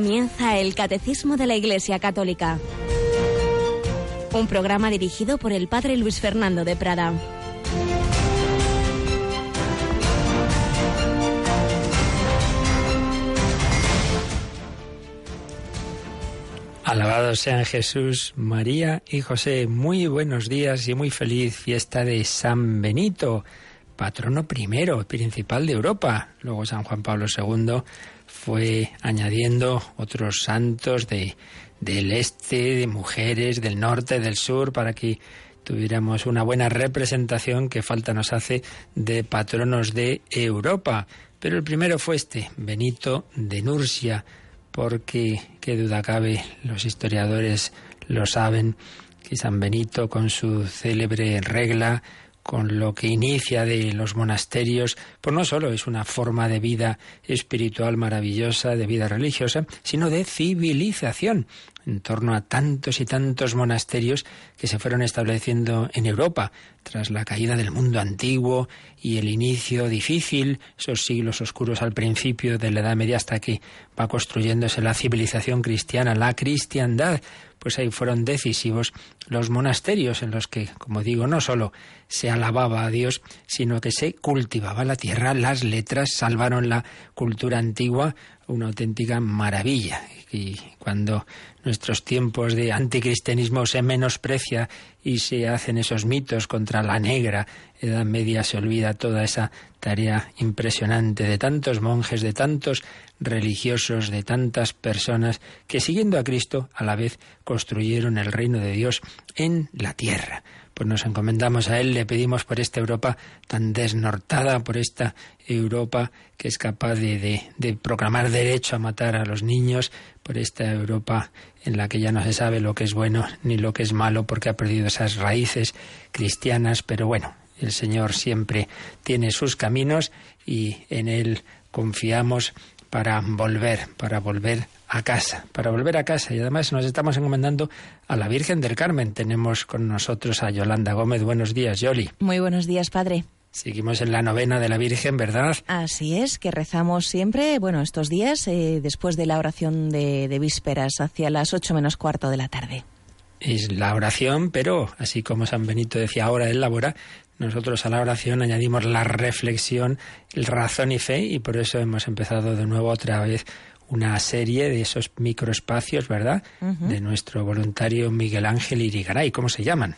Comienza el Catecismo de la Iglesia Católica. Un programa dirigido por el Padre Luis Fernando de Prada. Alabados sean Jesús, María y José. Muy buenos días y muy feliz fiesta de San Benito, patrono primero, principal de Europa. Luego San Juan Pablo II fue añadiendo otros santos de, del este, de mujeres, del norte, del sur, para que tuviéramos una buena representación que falta nos hace de patronos de Europa. Pero el primero fue este, Benito de Nursia porque, qué duda cabe, los historiadores lo saben, que San Benito, con su célebre regla, con lo que inicia de los monasterios, pues no solo es una forma de vida espiritual maravillosa, de vida religiosa, sino de civilización en torno a tantos y tantos monasterios que se fueron estableciendo en Europa tras la caída del mundo antiguo y el inicio difícil, esos siglos oscuros al principio de la Edad Media hasta que va construyéndose la civilización cristiana, la cristiandad, pues ahí fueron decisivos los monasterios en los que, como digo, no solo se alababa a Dios, sino que se cultivaba la tierra, las letras salvaron la cultura antigua, una auténtica maravilla. Y cuando nuestros tiempos de anticristianismo se menosprecia y se hacen esos mitos contra la negra Edad Media, se olvida toda esa tarea impresionante de tantos monjes, de tantos religiosos, de tantas personas que siguiendo a Cristo a la vez construyeron el reino de Dios en la tierra pues nos encomendamos a Él, le pedimos por esta Europa tan desnortada, por esta Europa que es capaz de, de, proclamar derecho a matar a los niños, por esta Europa en la que ya no se sabe lo que es bueno ni lo que es malo porque ha perdido esas raíces cristianas, pero bueno, el Señor siempre tiene sus caminos y en Él confiamos para volver, para volver a casa, para volver a casa. Y además nos estamos encomendando a la Virgen del Carmen. Tenemos con nosotros a Yolanda Gómez. Buenos días, Yoli. Muy buenos días, padre. Seguimos en la novena de la Virgen, ¿verdad? Así es, que rezamos siempre, bueno, estos días, eh, después de la oración de, de vísperas, hacia las ocho menos cuarto de la tarde. Es la oración, pero así como San Benito decía ahora él labora, nosotros a la oración añadimos la reflexión, el razón y fe, y por eso hemos empezado de nuevo otra vez una serie de esos microespacios, ¿verdad? De nuestro voluntario Miguel Ángel Irigaray. ¿Cómo se llaman?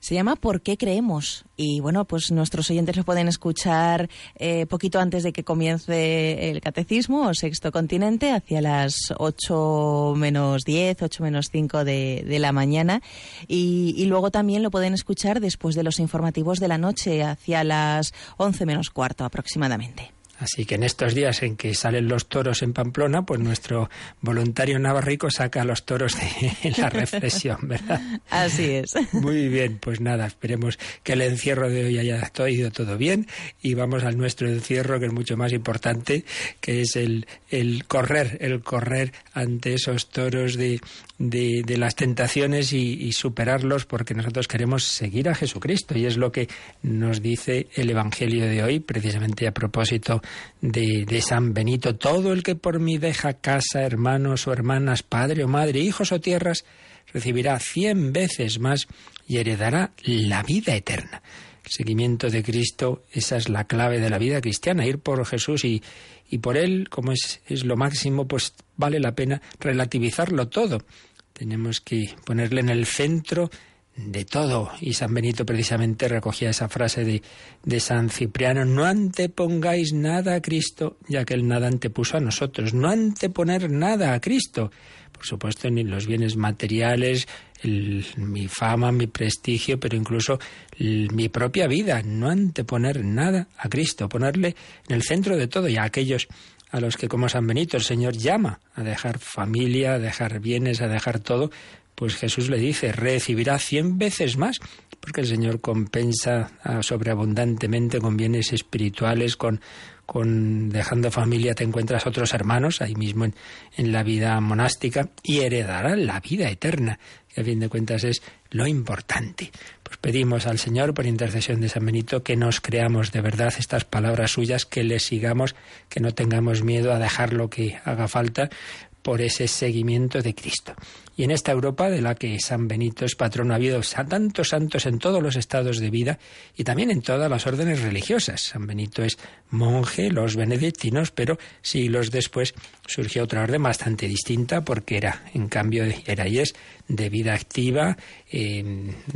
Se llama ¿Por qué creemos? Y bueno, pues nuestros oyentes lo pueden escuchar eh, poquito antes de que comience el catecismo o sexto continente, hacia las 8 menos 10, 8 menos 5 de, de la mañana. Y, y, luego también lo pueden escuchar después de los informativos de la noche, hacia las 11 menos cuarto aproximadamente. Así que en estos días en que salen los toros en Pamplona, pues nuestro voluntario navarrico saca los toros de la reflexión, ¿verdad? Así es. Muy bien, pues nada, esperemos que el encierro de hoy haya ido todo bien y vamos al nuestro encierro que es mucho más importante, que es el, el correr, el correr ante esos toros de, de, de las tentaciones y, y superarlos porque nosotros queremos seguir a Jesucristo y es lo que nos dice el Evangelio de hoy, precisamente a propósito de, San Benito, todo el que por mí deja casa, hermanos o hermanas, padre o madre, hijos o tierras, recibirá cien veces más y heredará la vida eterna. El seguimiento de Cristo, esa es la clave de la vida cristiana, ir por Jesús y, y por Él, como es, es lo máximo, pues vale la pena relativizarlo todo. Tenemos que ponerle en el centro de todo. Y San Benito precisamente recogía esa frase de, de, San Cipriano, no antepongáis nada a Cristo, ya que Él nada antepuso a nosotros, no anteponer nada a Cristo. Por supuesto, ni los bienes materiales, mi fama, mi prestigio, pero incluso mi propia vida, no anteponer nada a Cristo, ponerle en el centro de todo y a aquellos a los que como San Benito el Señor llama a dejar familia, a dejar bienes, a dejar todo, pues Jesús le dice, recibirá cien veces más, porque el Señor compensa ah, sobreabundantemente con bienes espirituales, con, con dejando familia te encuentras otros hermanos, ahí mismo en, en la vida monástica, y heredará la vida eterna, que a fin de cuentas es lo importante. Pues pedimos al Señor, por intercesión de San Benito, que nos creamos de verdad estas palabras suyas, que le sigamos, que no tengamos miedo a dejar lo que haga falta, por ese seguimiento de Cristo. Y en esta Europa de la que San Benito es patrón, ha habido tantos santos en todos los estados de vida y también en todas las órdenes religiosas. San Benito es monje, los benedictinos, pero siglos después surgió otra orden bastante distinta porque era, en cambio, era y es de vida activa, eh,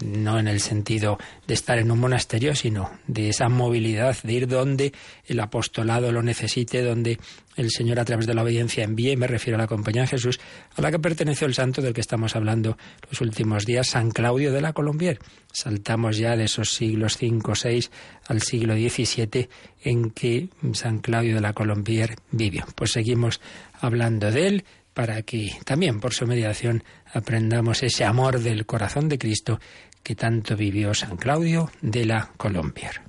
no en el sentido de estar en un monasterio, sino de esa movilidad, de ir donde el apostolado lo necesite, donde el Señor a través de la obediencia envía, y me refiero a la compañía de Jesús, a la que perteneció el santo del que estamos hablando los últimos días, San Claudio de la Colombier. Saltamos ya de esos siglos V, VI al siglo XVII en que San Claudio de la Colombier vivió. Pues seguimos hablando de él para que también por su mediación aprendamos ese amor del corazón de Cristo que tanto vivió San Claudio de la Colombier.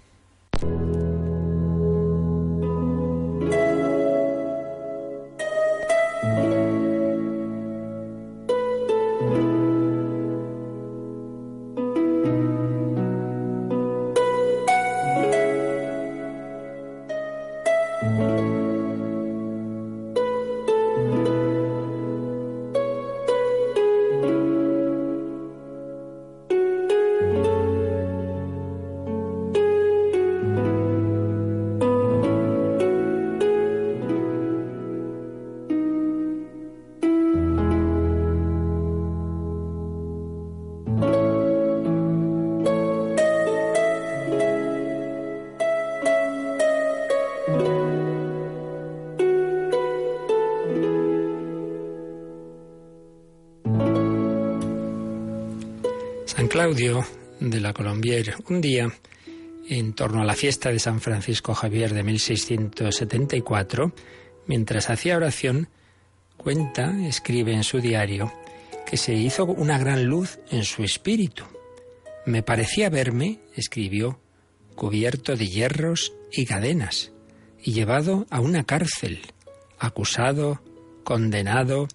Un día, en torno a la fiesta de San Francisco Javier de 1674, mientras hacía oración, cuenta, escribe en su diario, que se hizo una gran luz en su espíritu. Me parecía verme, escribió, cubierto de hierros y cadenas, y llevado a una cárcel, acusado, condenado,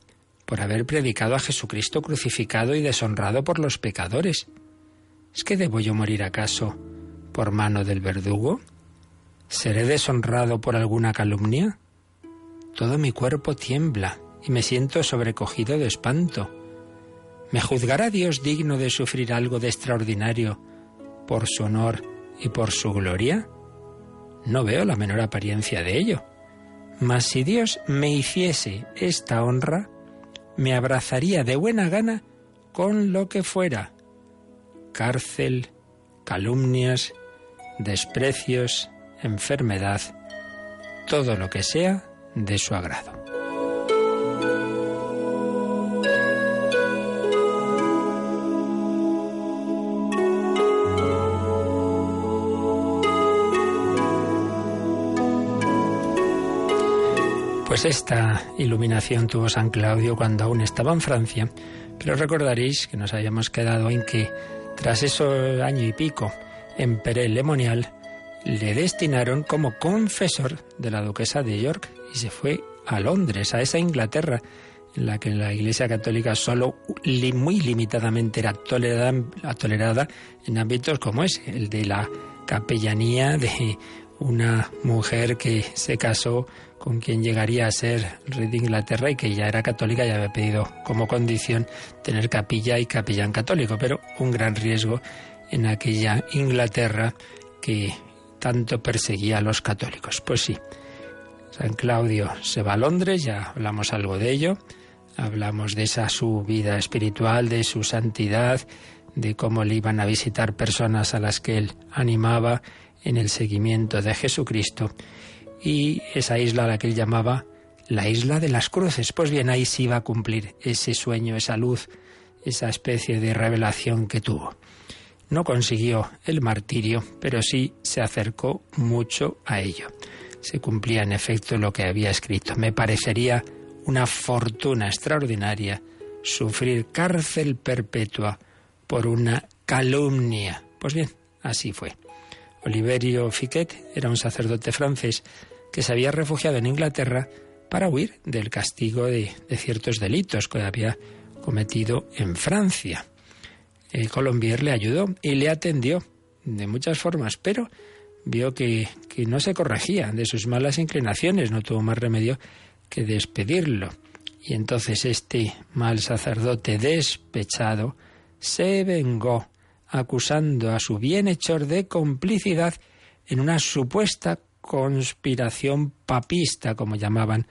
por haber predicado a Jesucristo crucificado y deshonrado por los pecadores. ¿Es que debo yo morir acaso por mano del verdugo? ¿Seré deshonrado por alguna calumnia? Todo mi cuerpo tiembla y me siento sobrecogido de espanto. ¿Me juzgará Dios digno de sufrir algo de extraordinario por su honor y por su gloria? No veo la menor apariencia de ello. Mas si Dios me hiciese esta honra, me abrazaría de buena gana con lo que fuera. Cárcel, calumnias, desprecios, enfermedad, todo lo que sea de su agrado. Pues esta iluminación tuvo San Claudio cuando aún estaba en Francia, pero recordaréis que nos habíamos quedado en que tras ese año y pico en Perel Lemonial, le destinaron como confesor de la duquesa de York y se fue a Londres, a esa Inglaterra en la que la Iglesia Católica solo muy limitadamente era tolerada, tolerada en ámbitos como ese, el de la capellanía de una mujer que se casó con quien llegaría a ser rey de Inglaterra y que ya era católica y había pedido como condición tener capilla y capellán católico, pero un gran riesgo en aquella Inglaterra que tanto perseguía a los católicos. Pues sí, San Claudio se va a Londres, ya hablamos algo de ello, hablamos de esa su vida espiritual, de su santidad, de cómo le iban a visitar personas a las que él animaba en el seguimiento de Jesucristo y esa isla a la que él llamaba la isla de las cruces. Pues bien, ahí sí va a cumplir ese sueño, esa luz, esa especie de revelación que tuvo. No consiguió el martirio, pero sí se acercó mucho a ello. Se cumplía en efecto lo que había escrito. Me parecería una fortuna extraordinaria sufrir cárcel perpetua por una calumnia. Pues bien, así fue. Oliverio Fiquet era un sacerdote francés que se había refugiado en Inglaterra para huir del castigo de, ciertos delitos que había cometido en Francia. El Colombier le ayudó y le atendió de muchas formas, pero vio que, no se corregía de sus malas inclinaciones, no tuvo más remedio que despedirlo. Y entonces este mal sacerdote despechado se vengó acusando a su bienhechor de complicidad en una supuesta conspiración papista, como llamaban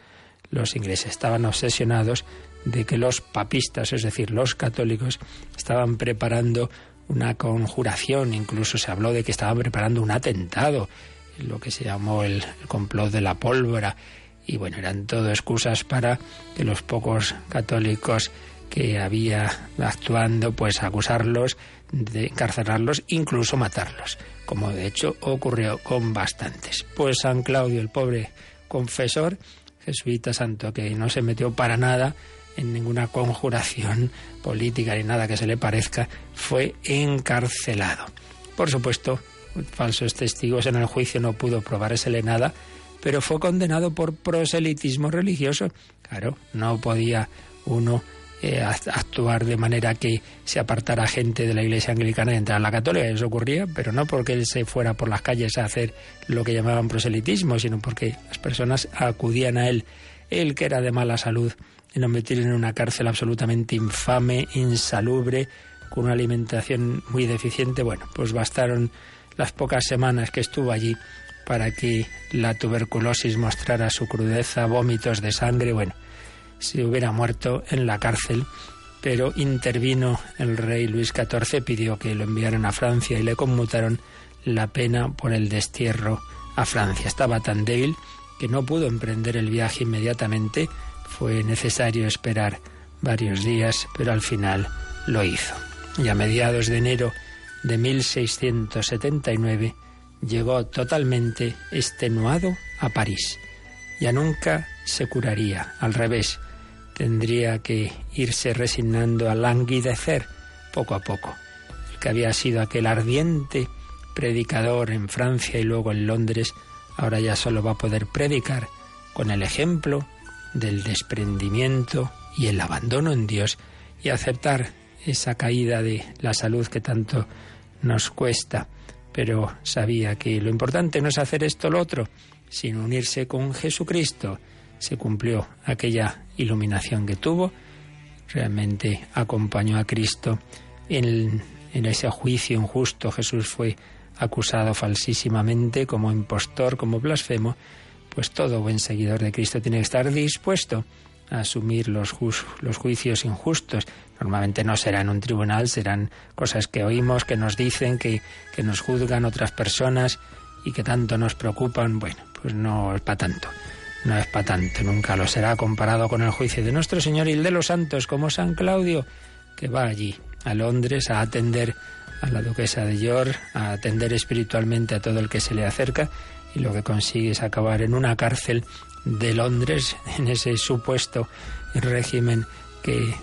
los ingleses. Estaban obsesionados de que los papistas, es decir, los católicos, estaban preparando una conjuración, incluso se habló de que estaban preparando un atentado, lo que se llamó el, complot de la pólvora, y bueno, eran todo excusas para que los pocos católicos que había actuando, pues acusarlos, de encarcelarlos, incluso matarlos, como de hecho ocurrió con bastantes. Pues San Claudio, el pobre confesor, jesuita santo, que no se metió para nada en ninguna conjuración política ni nada que se le parezca, fue encarcelado. Por supuesto, falsos testigos en el juicio no pudo probarsele nada, pero fue condenado por proselitismo religioso. Claro, no podía uno eh, actuar de manera que se apartara gente de la iglesia anglicana y entrar a la católica. Eso ocurría, pero no porque él se fuera por las calles a hacer lo que llamaban proselitismo, sino porque las personas acudían a él. Él que era de mala salud y lo metieron en una cárcel absolutamente infame, insalubre, con una alimentación muy deficiente. Bueno, pues bastaron las pocas semanas que estuvo allí para que la tuberculosis mostrara su crudeza, vómitos de sangre. Bueno, si hubiera muerto en la cárcel, pero intervino el rey Luis XIV, pidió que lo enviaran a Francia y le conmutaron la pena por el destierro a Francia. Estaba tan débil que no pudo emprender el viaje inmediatamente fue necesario esperar varios días, pero al final lo hizo. Y a mediados de enero de 1679 llegó totalmente extenuado a París. Ya nunca se curaría, al revés, tendría que irse resignando a languidecer poco a poco. El que había sido aquel ardiente predicador en Francia y luego en Londres, ahora ya solo va a poder predicar con el ejemplo del desprendimiento y el abandono en Dios y aceptar esa caída de la salud que tanto nos cuesta. Pero sabía que lo importante no es hacer esto o lo otro, sino unirse con Jesucristo. Se cumplió aquella iluminación que tuvo, realmente acompañó a Cristo en, en ese juicio injusto. Jesús fue acusado falsísimamente como impostor, como blasfemo, pues todo buen seguidor de Cristo tiene que estar dispuesto a asumir los, los juicios injustos. Normalmente no serán un tribunal, serán cosas que oímos, que nos dicen, que, que nos juzgan otras personas y que tanto nos preocupan. Bueno, pues no es para tanto. No es para tanto, nunca lo será comparado con el juicio de nuestro Señor y el de los santos, como San Claudio, que va allí, a Londres, a atender a la duquesa de York, a atender espiritualmente a todo el que se le acerca y lo que consigue es acabar en una cárcel de Londres, en ese supuesto régimen que,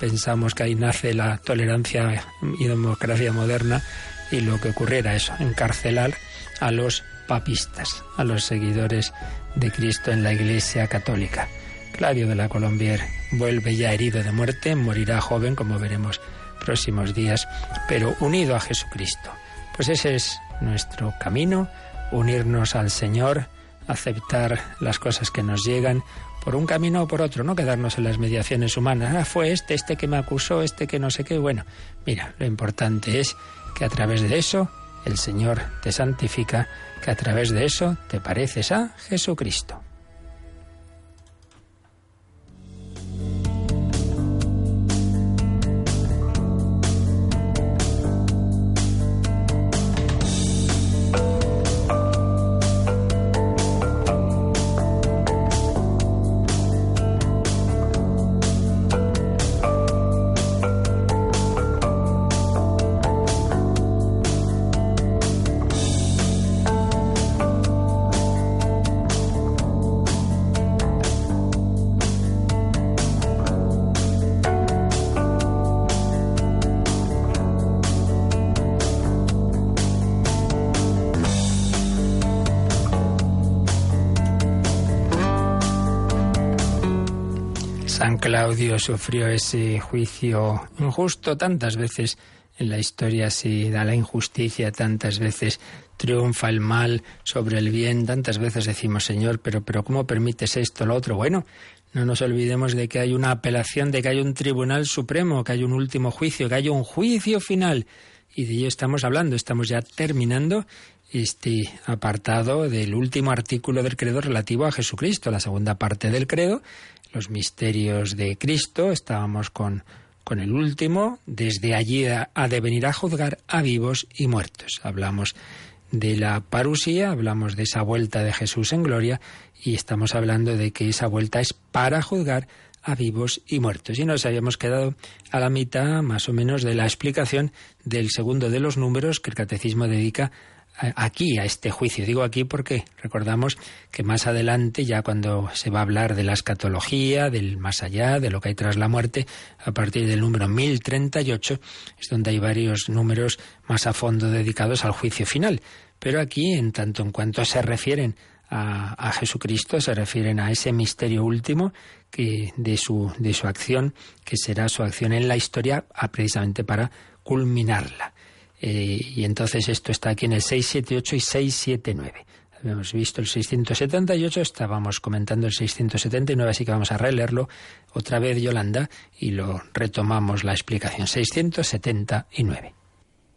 pensamos que ahí nace la tolerancia y democracia moderna y lo que ocurriera eso, encarcelar a los papistas, a los seguidores de Cristo en la Iglesia Católica. Claudio de la Colombier vuelve ya herido de muerte, morirá joven, como veremos próximos días, pero unido a Jesucristo. Pues ese es nuestro camino, unirnos al Señor, aceptar las cosas que nos llegan por un camino o por otro, no quedarnos en las mediaciones humanas. Ah, fue este, este que me acusó, este que no sé qué. Bueno, mira, lo importante es que a través de eso el Señor te santifica, que a través de eso te pareces a Jesucristo. Claudio sufrió ese juicio injusto tantas veces en la historia se da la injusticia, tantas veces triunfa el mal sobre el bien, tantas veces decimos, Señor, pero, pero ¿cómo permites esto, lo otro? Bueno, No nos olvidemos de que hay una apelación, de que hay un tribunal supremo, que hay un último juicio, que hay un juicio final. Y de ello estamos hablando, estamos ya terminando este apartado del último artículo del credo relativo a Jesucristo, la segunda parte del credo, los misterios de Cristo. Estábamos con, con el último, desde allí ha de venir a juzgar a vivos y muertos. Hablamos de la parusía, hablamos de esa vuelta de Jesús en gloria y estamos hablando de que esa vuelta es para juzgar a vivos y muertos. Y nos habíamos quedado a la mitad más o menos de la explicación del segundo de los números que el catecismo dedica aquí a este juicio. Digo aquí porque recordamos que más adelante, ya cuando se va a hablar de la escatología, del más allá, de lo que hay tras la muerte, a partir del número 1038, es donde hay varios números más a fondo dedicados al juicio final. Pero aquí, en tanto en cuanto se refieren a, Jesucristo, se refieren a ese misterio último que de su, de su acción, que será su acción en la historia, precisamente para culminarla. Eh, y entonces esto está aquí en el 678 y 679. Habíamos visto el 678, estábamos comentando el 679, así que vamos a releerlo otra vez, Yolanda, y lo retomamos la explicación. 679.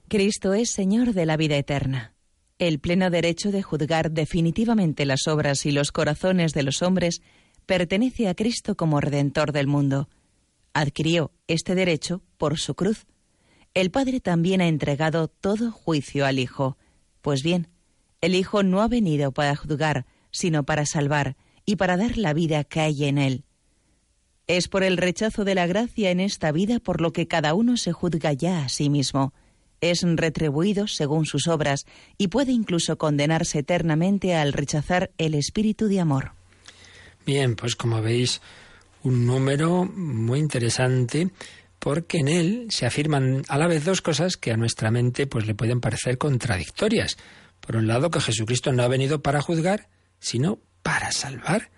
Cristo es Señor de la vida eterna. El pleno derecho de juzgar definitivamente las obras y los corazones de los hombres pertenece a Cristo como Redentor del mundo. Adquirió este derecho por su cruz el Padre también ha entregado todo juicio al Hijo. Pues bien, el Hijo no ha venido para juzgar, sino para salvar y para dar la vida que hay en él. Es por el rechazo de la gracia en esta vida por lo que cada uno se juzga ya a sí mismo. Es retribuido según sus obras y puede incluso condenarse eternamente al rechazar el espíritu de amor. Bien, pues como veis, un número muy interesante porque en él se afirman a la vez dos cosas que a nuestra mente pues le pueden parecer contradictorias. Por un lado, que Jesucristo no ha venido para juzgar, sino para salvar.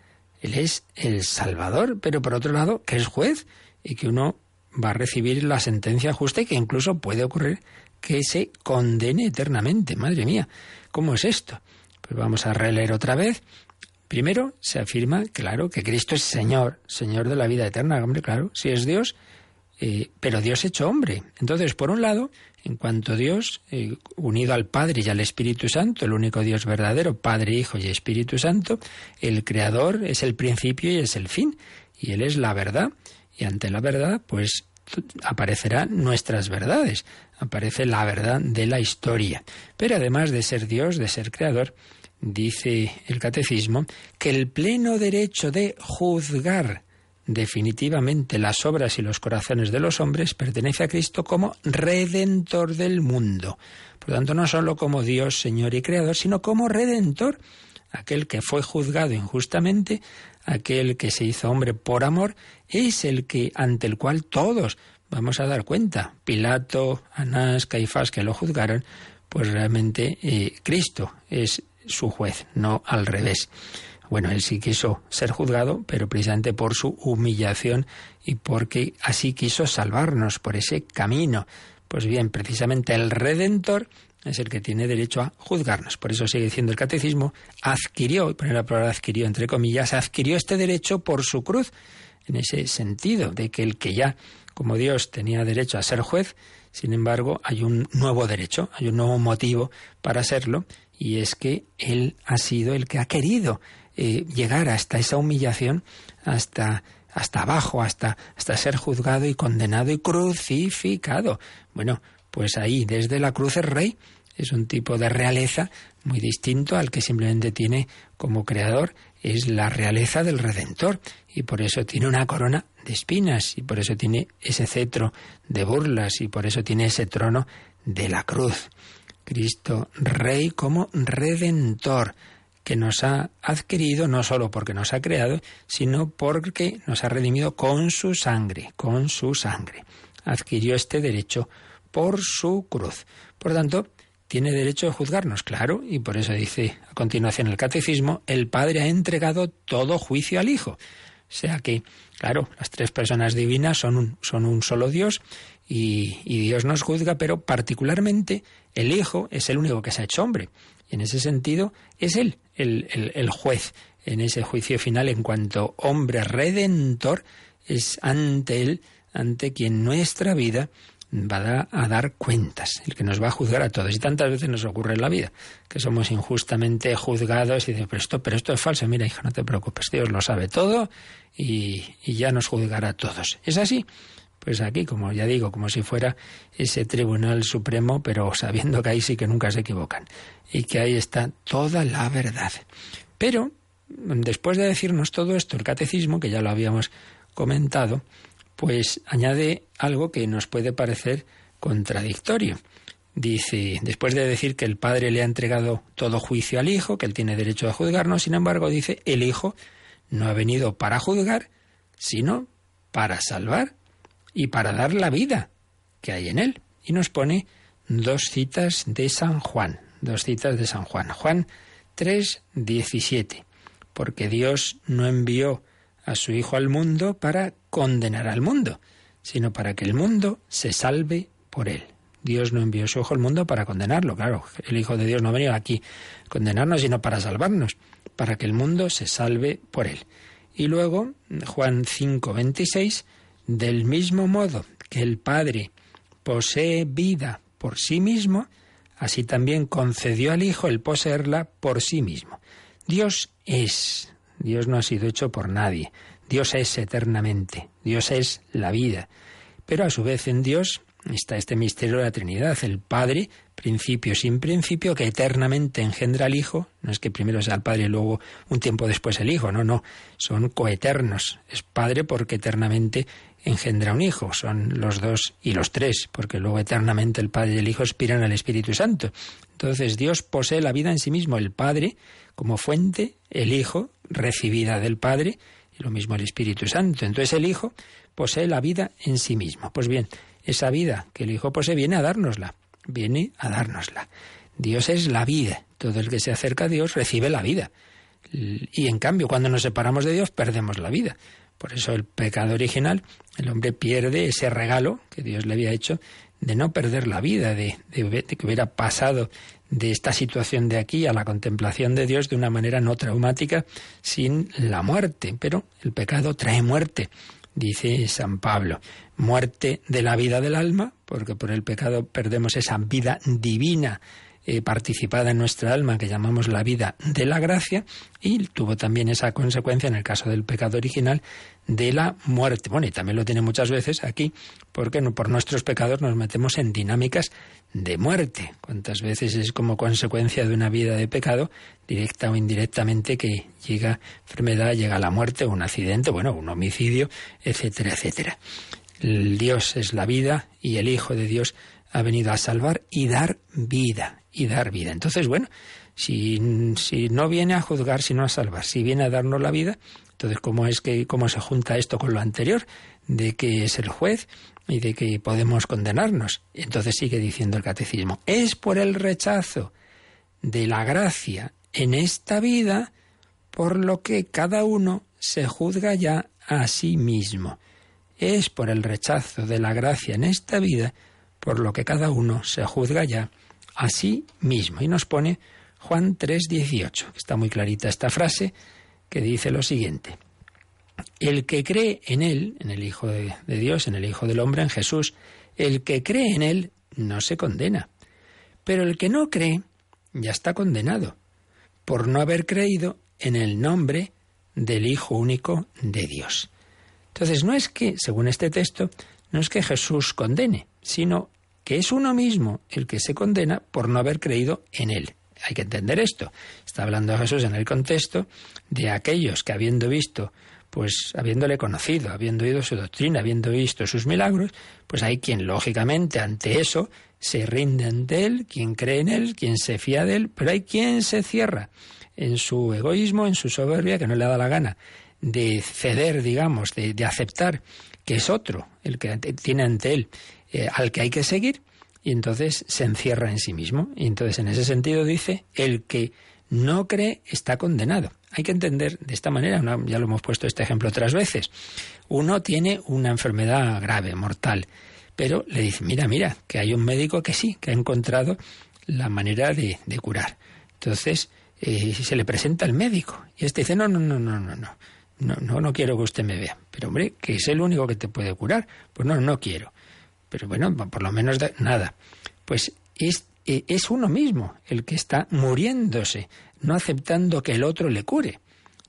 Él es el Salvador, pero por otro lado, que es juez y que uno va a recibir la sentencia justa y que incluso puede ocurrir que se condene eternamente. Madre mía, ¿cómo es esto? Pues vamos a releer otra vez. Primero se afirma, claro, que Cristo es Señor, Señor de la vida eterna. Hombre, claro, si es Dios, eh, pero Dios hecho hombre. Entonces, por un lado, en cuanto Dios, eh, unido al Padre y al Espíritu Santo, el único Dios verdadero, Padre, Hijo y Espíritu Santo, el Creador es el principio y es el fin, y Él es la verdad, y ante la verdad, pues aparecerán nuestras verdades, aparece la verdad de la historia. Pero además de ser Dios, de ser Creador, dice el Catecismo, que el pleno derecho de juzgar definitivamente las obras y los corazones de los hombres pertenece a Cristo como redentor del mundo. Por lo tanto, no solo como Dios, Señor y Creador, sino como redentor, aquel que fue juzgado injustamente, aquel que se hizo hombre por amor, es el que ante el cual todos vamos a dar cuenta. Pilato, Anás, Caifás, que lo juzgaron, pues realmente eh, Cristo es su juez, no al revés. Bueno, él sí quiso ser juzgado, pero precisamente por su humillación y porque así quiso salvarnos por ese camino. Pues bien, precisamente el Redentor es el que tiene derecho a juzgarnos. Por eso sigue diciendo el catecismo, adquirió, poner la palabra adquirió entre comillas, adquirió este derecho por su cruz, en ese sentido de que el que ya, como Dios, tenía derecho a ser juez, sin embargo, hay un nuevo derecho, hay un nuevo motivo para serlo, y es que Él ha sido el que ha querido eh, llegar hasta esa humillación, hasta hasta abajo, hasta, hasta ser juzgado y condenado y crucificado. Bueno, pues ahí, desde la cruz el rey, es un tipo de realeza muy distinto al que simplemente tiene como creador, es la realeza del Redentor, y por eso tiene una corona de espinas, y por eso tiene ese cetro de burlas, y por eso tiene ese trono de la cruz. Cristo, rey como redentor, que nos ha adquirido no solo porque nos ha creado, sino porque nos ha redimido con su sangre, con su sangre. Adquirió este derecho por su cruz. Por tanto, tiene derecho a juzgarnos, claro, y por eso dice a continuación el catecismo, el Padre ha entregado todo juicio al Hijo. O sea que, claro, las tres personas divinas son un, son un solo Dios y, y Dios nos juzga, pero particularmente el Hijo es el único que se ha hecho hombre. Y en ese sentido es Él el, el, juez, en ese juicio final en cuanto hombre redentor es ante él, ante quien nuestra vida va a dar cuentas, el que nos va a juzgar a todos. Y tantas veces nos ocurre en la vida, que somos injustamente juzgados y decimos, pero esto, pero esto es falso. Mira, hija, no te preocupes, Dios lo sabe todo y, y ya nos juzgará a todos. ¿Es así? Pues aquí, como ya digo, como si fuera ese Tribunal Supremo, pero sabiendo que ahí sí que nunca se equivocan y que ahí está toda la verdad. Pero, después de decirnos todo esto, el catecismo, que ya lo habíamos comentado, pues añade algo que nos puede parecer contradictorio. Dice, después de decir que el Padre le ha entregado todo juicio al Hijo, que él tiene derecho a juzgarnos, sin embargo, dice, el Hijo no ha venido para juzgar, sino para salvar y para dar la vida que hay en él. Y nos pone dos citas de San Juan, dos citas de San Juan. Juan 3, 17. Porque Dios no envió a su Hijo al mundo para condenar al mundo, sino para que el mundo se salve por él. Dios no envió a su Hijo al mundo para condenarlo, claro, el Hijo de Dios no ha venido aquí a condenarnos, sino para salvarnos, para que el mundo se salve por él. Y luego, Juan 5, 26, del mismo modo que el Padre posee vida por sí mismo, así también concedió al Hijo el poseerla por sí mismo. Dios es, Dios no ha sido hecho por nadie. Dios es eternamente. Dios es la vida. Pero a su vez en Dios está este misterio de la Trinidad, el Padre, principio sin principio, que eternamente engendra al Hijo. No es que primero sea el Padre y luego un tiempo después el Hijo, no, no, son coeternos. Es Padre porque eternamente engendra un Hijo, son los dos y los tres, porque luego eternamente el Padre y el Hijo aspiran al Espíritu Santo. Entonces Dios posee la vida en sí mismo, el Padre como fuente, el Hijo recibida del Padre, y lo mismo el Espíritu Santo. Entonces el Hijo posee la vida en sí mismo. Pues bien, esa vida que el Hijo posee viene a dárnosla, viene a dárnosla. Dios es la vida. Todo el que se acerca a Dios recibe la vida. Y en cambio, cuando nos separamos de Dios, perdemos la vida. Por eso el pecado original, el hombre pierde ese regalo que Dios le había hecho de no perder la vida, de, que hubiera pasado de esta situación de aquí a la contemplación de Dios de una manera no traumática, sin la muerte. Pero el pecado trae muerte, dice San Pablo. Muerte de la vida del alma, porque por el pecado perdemos esa vida divina eh, participada en nuestra alma que llamamos la vida de la gracia y tuvo también esa consecuencia en el caso del pecado original de la muerte. Bueno, y también lo tiene muchas veces aquí porque por nuestros pecados nos metemos en dinámicas de muerte. ¿Cuántas veces es como consecuencia de una vida de pecado, directa o indirectamente, que llega enfermedad, llega la muerte, un accidente, bueno, un homicidio, etcétera, etcétera? El Dios es la vida y el Hijo de Dios ha venido a salvar y dar vida, y dar vida. Entonces, bueno, si, si no viene a juzgar, sino a salvar, si viene a darnos la vida, entonces, ¿cómo es que cómo se junta esto con lo anterior? De que es el juez y de que podemos condenarnos. Entonces sigue diciendo el catecismo, es por el rechazo de la gracia en esta vida por lo que cada uno se juzga ya a sí mismo. Es por el rechazo de la gracia en esta vida por lo que cada uno se juzga ya a sí mismo. Y nos pone Juan 3:18, está muy clarita esta frase, que dice lo siguiente. El que cree en Él, en el Hijo de, Dios, en el Hijo del Hombre, en Jesús, el que cree en Él no se condena. Pero el que no cree ya está condenado por no haber creído en el nombre del Hijo único de Dios. Entonces no es que, según este texto, no es que Jesús condene, sino que es uno mismo el que se condena por no haber creído en Él. Hay que entender esto. Está hablando Jesús en el contexto de aquellos que habiendo visto pues habiéndole conocido, habiendo oído su doctrina, habiendo visto sus milagros, pues hay quien lógicamente ante eso se rinde ante él, quien cree en él, quien se fía de él, pero hay quien se cierra en su egoísmo, en su soberbia, que no le da la gana de ceder, digamos, de, aceptar que es otro el que tiene ante él, eh, al que hay que seguir y entonces se encierra en sí mismo. Y entonces en ese sentido dice, el que no cree está condenado. Hay que entender de esta manera, ya lo hemos puesto este ejemplo otras veces, uno tiene una enfermedad grave, mortal, pero le dice, mira, mira, que hay un médico que sí, que ha encontrado la manera de, curar. Entonces eh, se le presenta al médico y este dice, no, no, no, no, no, no. No, no, no quiero que usted me vea. Pero hombre, que es el único que te puede curar. Pues no, no quiero. Pero bueno, por lo menos nada. Pues es, eh, es uno mismo el que está muriéndose, no aceptando que el otro le cure.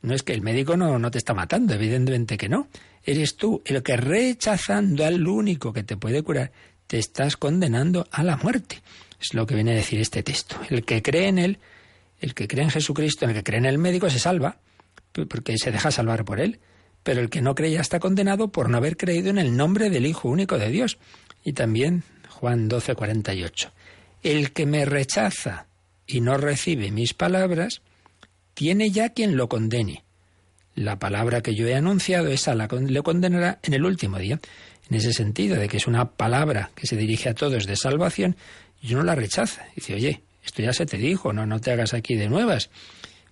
No es que el médico no, no te está matando, evidentemente que no. Eres tú el que rechazando al único que te puede curar, te estás condenando a la muerte. Es lo que viene a decir este texto. El que cree en él, el que cree en Jesucristo, el que cree en el médico, se salva, porque se deja salvar por él. Pero el que no cree ya está condenado por no haber creído en el nombre del Hijo único de Dios. Y también Juan 12, 48. El que me rechaza y no recibe mis palabras, tiene ya quien lo condene. La palabra que yo he anunciado, esa la, le condenará en el último día. En ese sentido, de que es una palabra que se dirige a todos de salvación, y uno la rechaza. Dice, oye, esto ya se te dijo, no, no te hagas aquí de nuevas.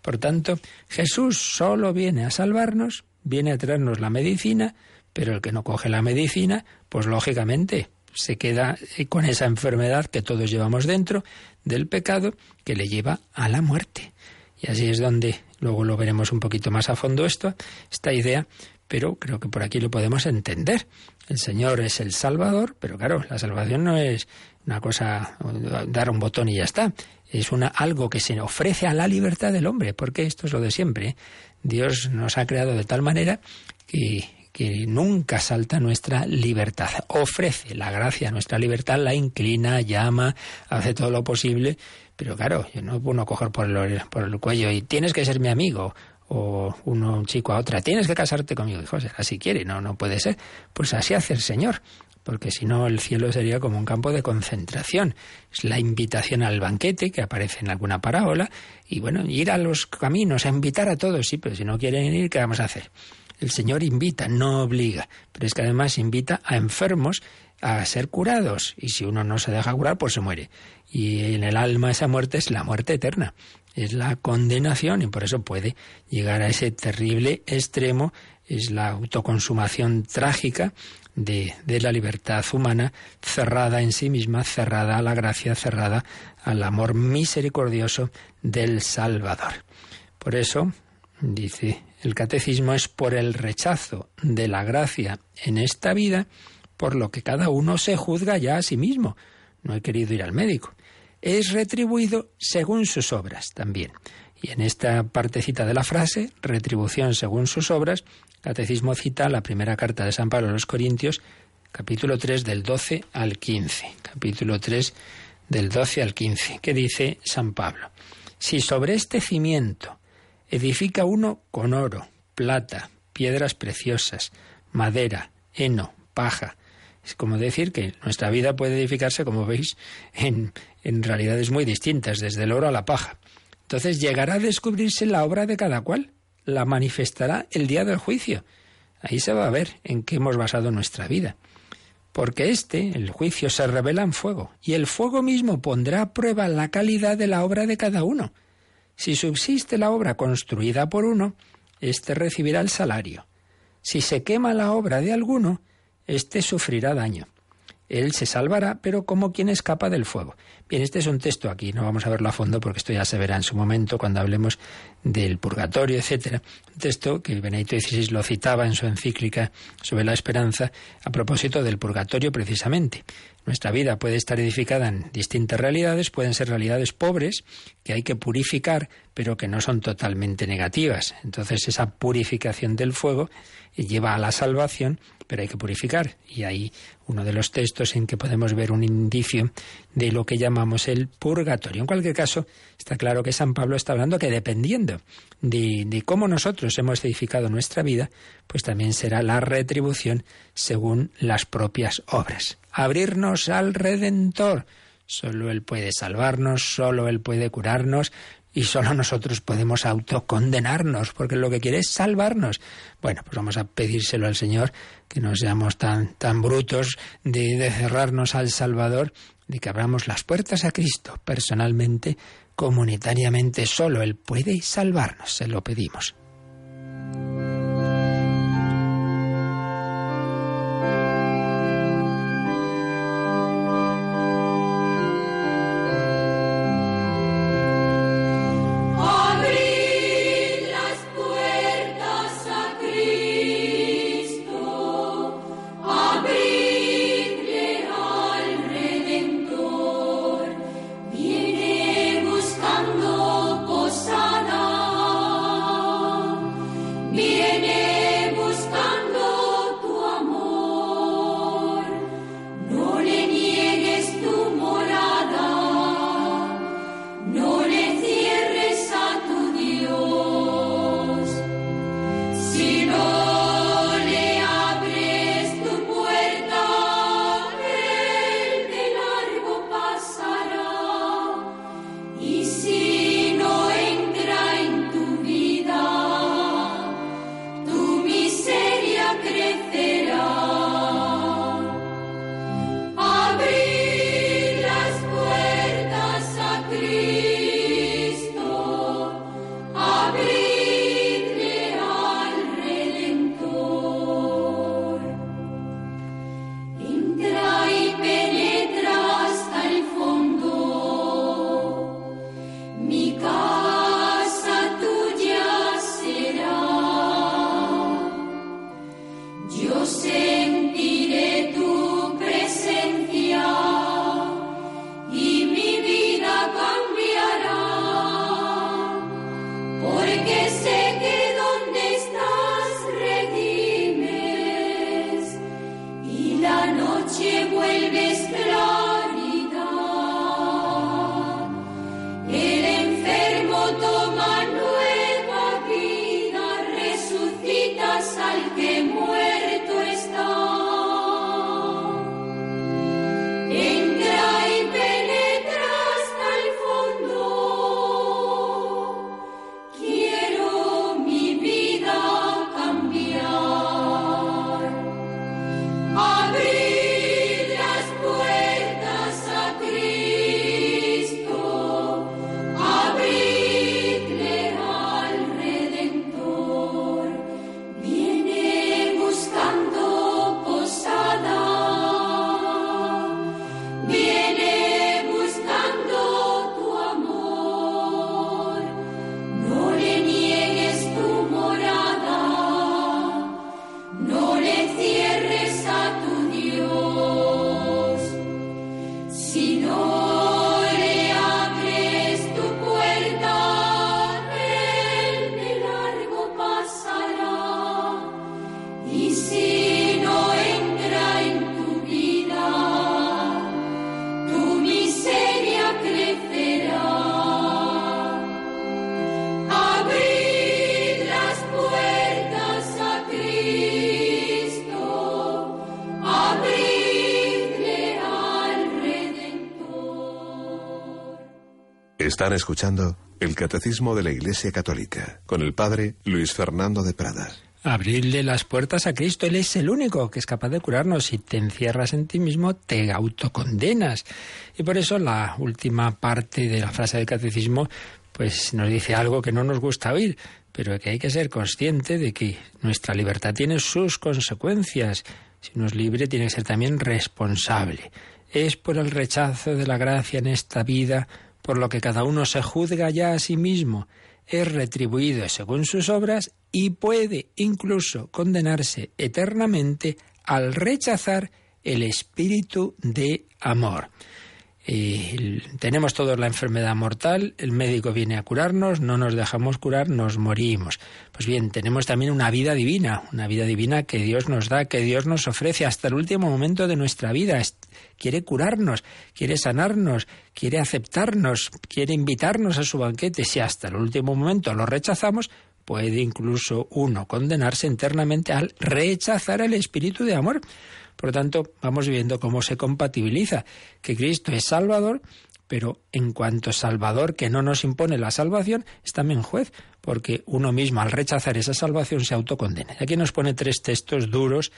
Por tanto, Jesús solo viene a salvarnos, viene a traernos la medicina, pero el que no coge la medicina, pues lógicamente se queda con esa enfermedad que todos llevamos dentro del pecado que le lleva a la muerte. Y así es donde luego lo veremos un poquito más a fondo esto, esta idea, pero creo que por aquí lo podemos entender. El Señor es el Salvador, pero claro, la salvación no es una cosa dar un botón y ya está. Es una algo que se ofrece a la libertad del hombre, porque esto es lo de siempre. Dios nos ha creado de tal manera que que nunca salta nuestra libertad. Ofrece la gracia nuestra libertad, la inclina, llama, hace todo lo posible, pero claro, yo no puedo coger por el, por el cuello y tienes que ser mi amigo o uno, un chico a otra, tienes que casarte conmigo. Dijo, así quiere, no, no puede ser. Pues así hace el Señor, porque si no el cielo sería como un campo de concentración. Es la invitación al banquete que aparece en alguna parábola y bueno, ir a los caminos, a invitar a todos, sí, pero si no quieren ir, ¿qué vamos a hacer? El Señor invita, no obliga, pero es que además invita a enfermos a ser curados y si uno no se deja curar, pues se muere. Y en el alma esa muerte es la muerte eterna, es la condenación y por eso puede llegar a ese terrible extremo, es la autoconsumación trágica de, de, la libertad humana cerrada en sí misma, cerrada a la gracia, cerrada al amor misericordioso del Salvador. Por eso, dice el catecismo es por el rechazo de la gracia en esta vida, por lo que cada uno se juzga ya a sí mismo. No he querido ir al médico. Es retribuido según sus obras también. Y en esta partecita de la frase, retribución según sus obras, el Catecismo cita la primera carta de San Pablo a los Corintios, capítulo 3 del 12 al 15. Capítulo 3 del 12 al 15, que dice San Pablo, si sobre este cimiento Edifica uno con oro, plata, piedras preciosas, madera, heno, paja. Es como decir que nuestra vida puede edificarse, como veis, en, en realidades muy distintas, desde el oro a la paja. Entonces llegará a descubrirse la obra de cada cual, la manifestará el día del juicio. Ahí se va a ver en qué hemos basado nuestra vida. Porque este, el juicio, se revela en fuego, y el fuego mismo pondrá a prueba la calidad de la obra de cada uno. Si subsiste la obra construida por uno, éste recibirá el salario. Si se quema la obra de alguno, éste sufrirá daño. Él se salvará, pero como quien escapa del fuego. Bien, este es un texto aquí, no vamos a verlo a fondo porque esto ya se verá en su momento cuando hablemos del purgatorio, etcétera. Un texto que Benedicto XVI lo citaba en su encíclica sobre la esperanza a propósito del purgatorio precisamente. Nuestra vida puede estar edificada en distintas realidades, pueden ser realidades pobres que hay que purificar, pero que no son totalmente negativas. Entonces esa purificación del fuego lleva a la salvación, pero hay que purificar. Y hay uno de los textos en que podemos ver un indicio de lo que llamamos el purgatorio. En cualquier caso, está claro que San Pablo está hablando que dependiendo de, de cómo nosotros hemos edificado nuestra vida, pues también será la retribución según las propias obras abrirnos al Redentor. Solo Él puede salvarnos, solo Él puede curarnos y solo nosotros podemos autocondenarnos, porque lo que quiere es salvarnos. Bueno, pues vamos a pedírselo al Señor, que no seamos tan, tan brutos de, de cerrarnos al Salvador, de que abramos las puertas a Cristo personalmente, comunitariamente, solo Él puede salvarnos, se lo pedimos. Están escuchando el Catecismo de la Iglesia Católica con el Padre Luis Fernando de Prada. Abrirle las puertas a Cristo, Él es el único que es capaz de curarnos. Si te encierras en ti mismo, te autocondenas. Y por eso la última parte de la frase del Catecismo pues nos dice algo que no nos gusta oír, pero que hay que ser consciente de que nuestra libertad tiene sus consecuencias. Si uno es libre, tiene que ser también responsable. Es por el rechazo de la gracia en esta vida por lo que cada uno se juzga ya a sí mismo, es retribuido según sus obras y puede incluso condenarse eternamente al rechazar el espíritu de amor tenemos todos la enfermedad mortal, el médico viene a curarnos, no nos dejamos curar, nos morimos. Pues bien, tenemos también una vida divina, una vida divina que Dios nos da, que Dios nos ofrece hasta el último momento de nuestra vida. Quiere curarnos, quiere sanarnos, quiere aceptarnos, quiere invitarnos a su banquete. Si hasta el último momento lo rechazamos, puede incluso uno condenarse internamente al rechazar el espíritu de amor. Por lo tanto, vamos viendo cómo se compatibiliza que Cristo es Salvador, pero en cuanto Salvador que no nos impone la salvación, es también juez, porque uno mismo al rechazar esa salvación se autocondena. Y aquí nos pone tres textos duros,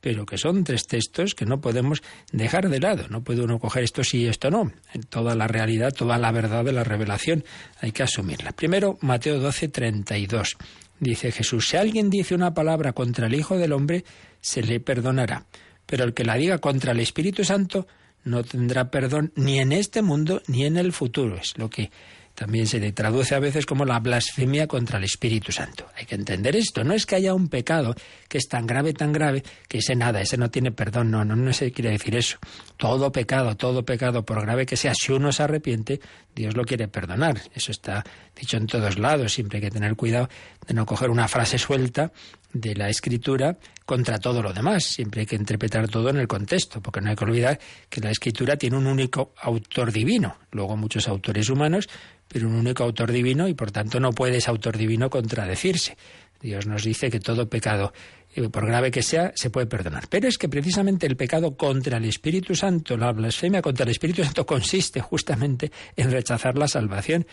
pero que son tres textos que no podemos dejar de lado. No puede uno coger esto sí y esto no. En toda la realidad, toda la verdad de la revelación hay que asumirla. Primero, Mateo 12, 32. Dice Jesús, si alguien dice una palabra contra el Hijo del Hombre, se le perdonará pero el que la diga contra el Espíritu Santo no tendrá perdón ni en este mundo ni en el futuro. Es lo que también se traduce a veces como la blasfemia contra el Espíritu Santo. Hay que entender esto. No es que haya un pecado que es tan grave, tan grave, que ese nada, ese no tiene perdón. No, no, no se quiere decir eso. Todo pecado, todo pecado, por grave que sea, si uno se arrepiente, Dios lo quiere perdonar. Eso está dicho en todos lados. Siempre hay que tener cuidado de no coger una frase suelta de la escritura contra todo lo demás. Siempre hay que interpretar todo en el contexto, porque no hay que olvidar que la escritura tiene un único autor divino, luego muchos autores humanos, pero un único autor divino y por tanto no puede ese autor divino contradecirse. Dios nos dice que todo pecado, por grave que sea, se puede perdonar. Pero es que precisamente el pecado contra el Espíritu Santo, la blasfemia contra el Espíritu Santo, consiste justamente en rechazar la salvación.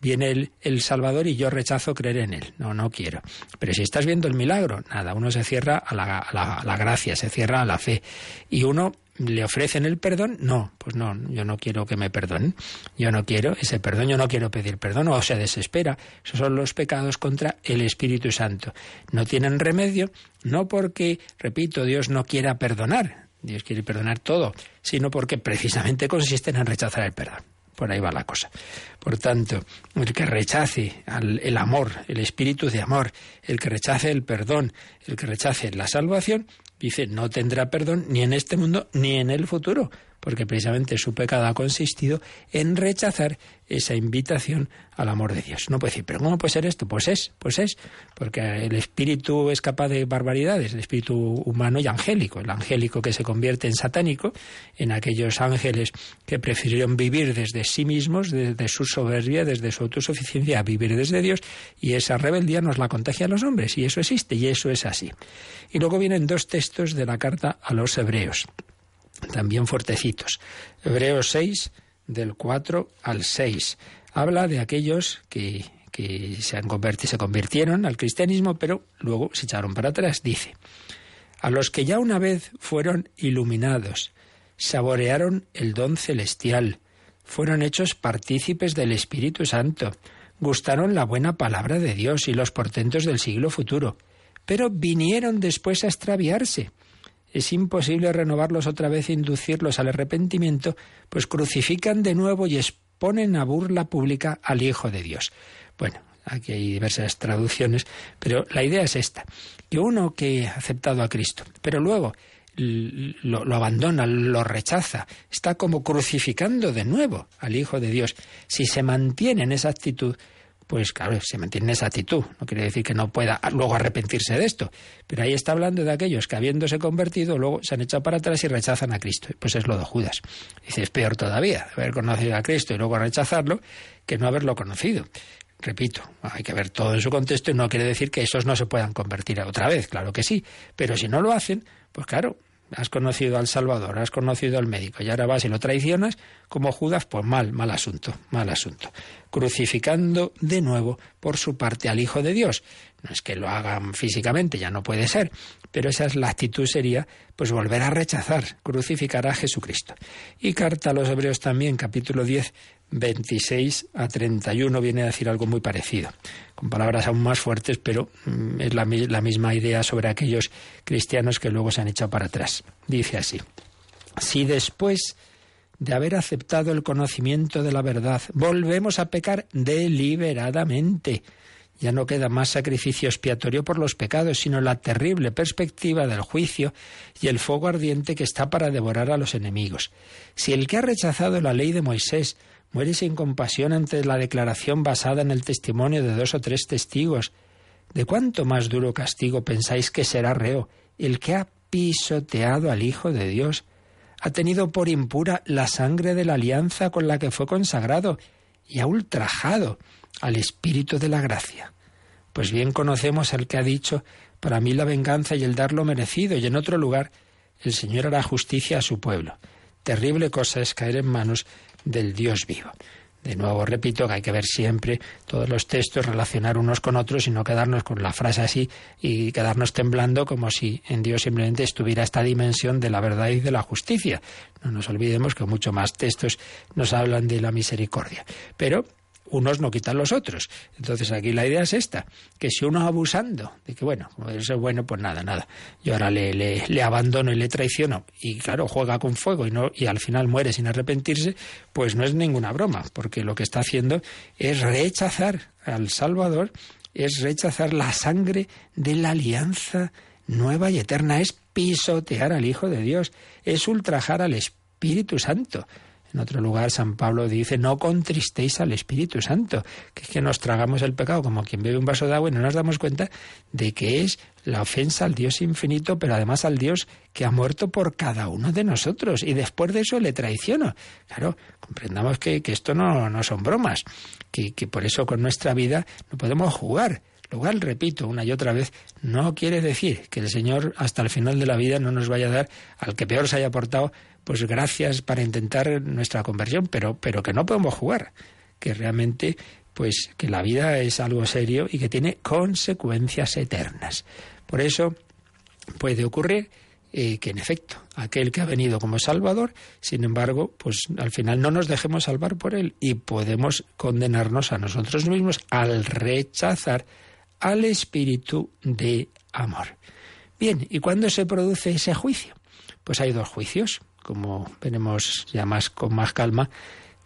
Viene el, Salvador y yo rechazo creer en él. No, no quiero. Pero si estás viendo el milagro, nada, uno se cierra a la, a la gracia, se cierra a la fe. Y uno ¿Le ofrecen el perdón? No, pues no, yo no quiero que me perdonen. Yo no quiero ese perdón, yo no quiero pedir perdón o se desespera. Esos son los pecados contra el Espíritu Santo. No tienen remedio, no porque, repito, Dios no quiera perdonar, Dios quiere perdonar todo, sino porque precisamente consisten en rechazar el perdón. Por ahí va la cosa. Por tanto, el que rechace el amor, el espíritu de amor, el que rechace el perdón, el que rechace la salvación, dice, no tendrá perdón ni en este mundo ni en el futuro, porque precisamente su pecado ha consistido en rechazar esa invitación al amor de Dios. No puede decir, pero ¿cómo puede ser esto? Pues es, pues es, porque el espíritu es capaz de barbaridades, el espíritu humano y angélico, el angélico que se convierte en satánico, en aquellos ángeles que prefirieron vivir desde sí mismos, desde su soberbia, desde su autosuficiencia, a vivir desde Dios, y esa rebeldía nos la contagia a los hombres, y eso existe, y eso es así. Y luego vienen dos textos de la carta a los hebreos también fuertecitos. Hebreos 6, del 4 al 6. Habla de aquellos que, que se, han convertido, se convirtieron al cristianismo, pero luego se echaron para atrás. Dice, a los que ya una vez fueron iluminados, saborearon el don celestial, fueron hechos partícipes del Espíritu Santo, gustaron la buena palabra de Dios y los portentos del siglo futuro, pero vinieron después a extraviarse es imposible renovarlos otra vez e inducirlos al arrepentimiento, pues crucifican de nuevo y exponen a burla pública al Hijo de Dios. Bueno, aquí hay diversas traducciones, pero la idea es esta, que uno que ha aceptado a Cristo, pero luego lo, lo, abandona, lo rechaza, está como crucificando de nuevo al Hijo de Dios. Si se mantiene en esa actitud, pues claro, se mantiene esa actitud. No quiere decir que no pueda luego arrepentirse de esto. Pero ahí está hablando de aquellos que habiéndose convertido, luego se han echado para atrás y rechazan a Cristo. Pues es lo de Judas. Dice, es peor todavía haber conocido a Cristo y luego rechazarlo que no haberlo conocido. Repito, hay que ver todo en su contexto y no quiere decir que esos no se puedan convertir otra vez, claro que sí. Pero si no lo hacen, pues claro, has conocido al Salvador, has conocido al médico y ahora vas y lo traicionas como Judas, pues mal, mal asunto, mal asunto. Crucificando de nuevo por su parte al Hijo de Dios. No es que lo hagan físicamente, ya no puede ser, pero esa es la actitud sería pues volver a rechazar, crucificar a Jesucristo. Y carta a los Hebreos también, capítulo 10, 26 a 31 viene a decir algo muy parecido, con palabras aún más fuertes, pero mm, es la, la, misma idea sobre aquellos cristianos que luego se han echado para atrás. Dice así, si después de haber aceptado el conocimiento de la verdad volvemos a pecar deliberadamente, ya no queda más sacrificio expiatorio por los pecados, sino la terrible perspectiva del juicio y el fuego ardiente que está para devorar a los enemigos. Si el que ha rechazado la ley de Moisés muere sin compasión ante la declaración basada en el testimonio de dos o tres testigos. ¿De cuánto más duro castigo pensáis que será reo el que ha pisoteado al Hijo de Dios? Ha tenido por impura la sangre de la alianza con la que fue consagrado y ha ultrajado al Espíritu de la gracia. Pues bien conocemos al que ha dicho, para mí la venganza y el dar lo merecido, y en otro lugar, el Señor hará justicia a su pueblo. Terrible cosa es caer en manos del Dios vivo. De nuevo repito que hay que ver siempre todos los textos, relacionar unos con otros y no quedarnos con la frase así y quedarnos temblando como si en Dios simplemente estuviera esta dimensión de la verdad y de la justicia. No nos olvidemos que mucho más textos nos hablan de la misericordia. Pero unos no quitan los otros. Entonces aquí la idea es esta, que si uno abusando de que, bueno, eso es bueno, pues nada, nada. Yo ahora le, le, abandono y le traiciono y claro, juega con fuego y, no, y al final muere sin arrepentirse, pues no es ninguna broma, porque lo que está haciendo es rechazar al Salvador, es rechazar la sangre de la alianza nueva y eterna, es pisotear al Hijo de Dios, es ultrajar al Espíritu Santo. En otro lugar, San Pablo dice, no contristéis al Espíritu Santo, que es que nos tragamos el pecado como quien bebe un vaso de agua y no nos damos cuenta de que es la ofensa al Dios infinito, pero además al Dios que ha muerto por cada uno de nosotros y después de eso le traiciono. Claro, comprendamos que, esto no, no, son bromas, que, que por eso con nuestra vida no podemos jugar. Lo cual, repito una y otra vez, no quiere decir que el Señor hasta el final de la vida no nos vaya a dar al que peor se haya portado pues gracias para intentar nuestra conversión, pero, pero que no podemos jugar, que realmente pues que la vida es algo serio y que tiene consecuencias eternas. Por eso puede ocurrir eh, que en efecto aquel que ha venido como Salvador, sin embargo, pues al final no nos dejemos salvar por él y podemos condenarnos a nosotros mismos al rechazar al espíritu de amor. Bien, ¿y cuándo se produce ese juicio? Pues hay dos juicios como veremos ya más con más calma,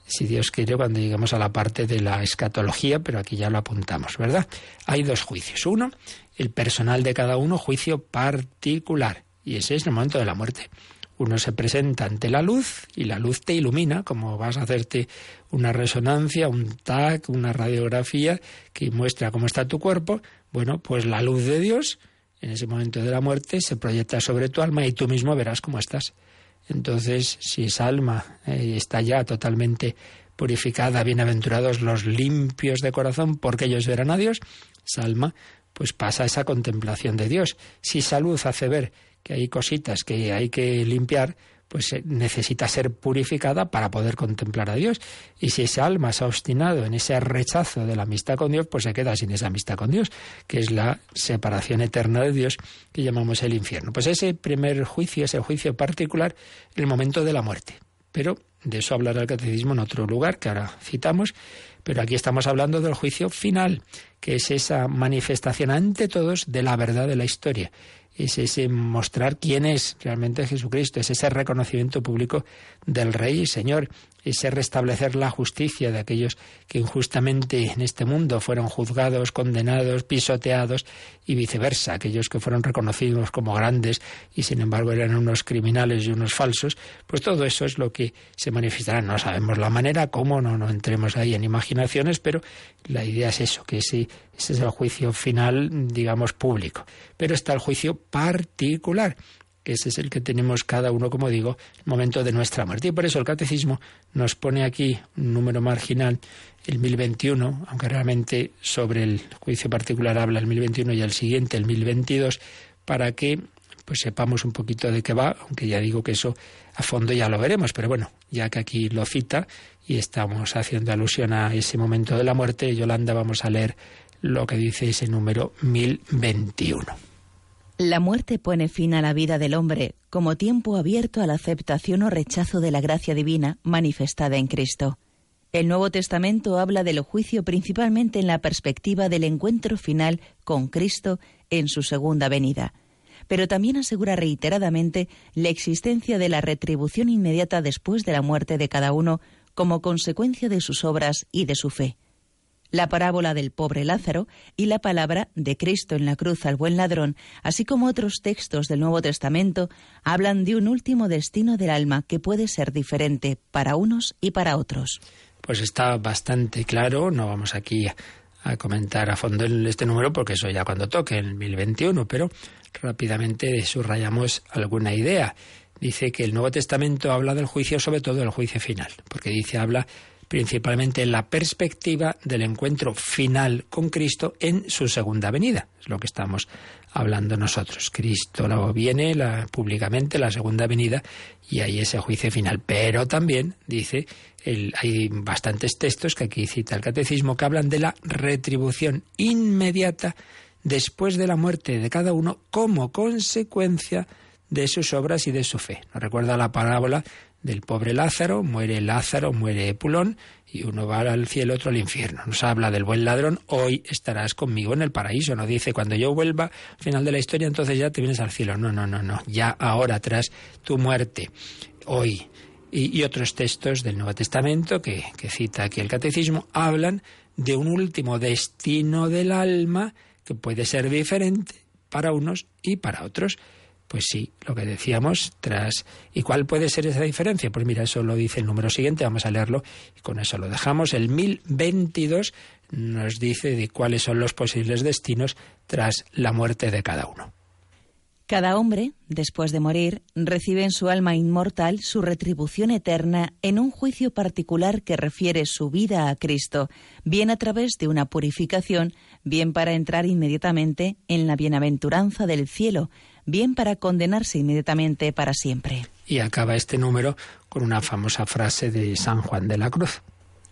si Dios quiere, cuando lleguemos a la parte de la escatología, pero aquí ya lo apuntamos, ¿verdad? Hay dos juicios. Uno, el personal de cada uno, juicio particular, y ese es el momento de la muerte. Uno se presenta ante la luz y la luz te ilumina, como vas a hacerte una resonancia, un TAC, una radiografía que muestra cómo está tu cuerpo. Bueno, pues la luz de Dios en ese momento de la muerte se proyecta sobre tu alma y tú mismo verás cómo estás. Entonces, si esa alma eh, está ya totalmente purificada, bienaventurados los limpios de corazón, porque ellos verán a Dios, esa alma pues pasa esa contemplación de Dios. Si salud hace ver que hay cositas que hay que limpiar, pues eh, necesita ser purificada para poder contemplar a Dios. Y si esa alma se ha obstinado en ese rechazo de la amistad con Dios, pues se queda sin esa amistad con Dios, que es la separación eterna de Dios que llamamos el infierno. Pues ese primer juicio, ese juicio particular, el momento de la muerte. Pero de eso hablará el catecismo en otro lugar que ahora citamos, pero aquí estamos hablando del juicio final, que es esa manifestación ante todos de la verdad de la historia es ese mostrar quién es realmente Jesucristo, es ese reconocimiento público del Rey y Señor, ese restablecer la justicia de aquellos que injustamente en este mundo fueron juzgados, condenados, pisoteados y viceversa, aquellos que fueron reconocidos como grandes y sin embargo eran unos criminales y unos falsos, pues todo eso es lo que se manifestará. No sabemos la manera, cómo, no, no entremos ahí en imaginaciones, pero la idea es eso, que ese, ese es el juicio final, digamos, público. Pero está el juicio particular que ese es el que tenemos cada uno, como digo, el momento de nuestra muerte. Y por eso el catecismo nos pone aquí un número marginal, el 1021, aunque realmente sobre el juicio particular habla el 1021 y el siguiente, el 1022, para que pues sepamos un poquito de qué va, aunque ya digo que eso a fondo ya lo veremos, pero bueno, ya que aquí lo cita y estamos haciendo alusión a ese momento de la muerte, Yolanda, vamos a leer lo que dice ese número 1021. La muerte pone fin a la vida del hombre como tiempo abierto a la aceptación o rechazo de la gracia divina manifestada en Cristo. El Nuevo Testamento habla del juicio principalmente en la perspectiva del encuentro final con Cristo en su segunda venida, pero también asegura reiteradamente la existencia de la retribución inmediata después de la muerte de cada uno como consecuencia de sus obras y de su fe. La parábola del pobre Lázaro y la palabra de Cristo en la cruz al buen ladrón, así como otros textos del Nuevo Testamento, hablan de un último destino del alma que puede ser diferente para unos y para otros. Pues está bastante claro, no vamos aquí a comentar a fondo este número porque eso ya cuando toque, en el 1021, pero rápidamente subrayamos alguna idea. Dice que el Nuevo Testamento habla del juicio, sobre todo del juicio final, porque dice, habla principalmente en la perspectiva del encuentro final con Cristo en su segunda venida. Es lo que estamos hablando nosotros. Cristo viene la, públicamente la segunda venida y hay ese juicio final. Pero también dice, hay bastantes textos que aquí cita el catecismo que hablan de la retribución inmediata después de la muerte de cada uno como consecuencia de sus obras y de su fe. Nos recuerda la parábola del pobre Lázaro, muere Lázaro, muere Pulón, y uno va al cielo, otro al infierno. Nos habla del buen ladrón, hoy estarás conmigo en el paraíso. No dice, cuando yo vuelva al final de la historia, entonces ya te vienes al cielo. No, no, no, no. Ya ahora, tras tu muerte, hoy. Y, otros textos del Nuevo Testamento que, que cita aquí el Catecismo hablan de un último destino del alma que puede ser diferente para unos y para otros. Pues sí, lo que decíamos tras. ¿Y cuál puede ser esa diferencia? Pues mira, eso lo dice el número siguiente, vamos a leerlo y con eso lo dejamos. El 1022 nos dice de cuáles son los posibles destinos tras la muerte de cada uno. Cada hombre, después de morir, recibe en su alma inmortal su retribución eterna en un juicio particular que refiere su vida a Cristo, bien a través de una purificación, bien para entrar inmediatamente en la bienaventuranza del cielo, bien para condenarse inmediatamente para siempre. Y acaba este número con una famosa frase de San Juan de la Cruz.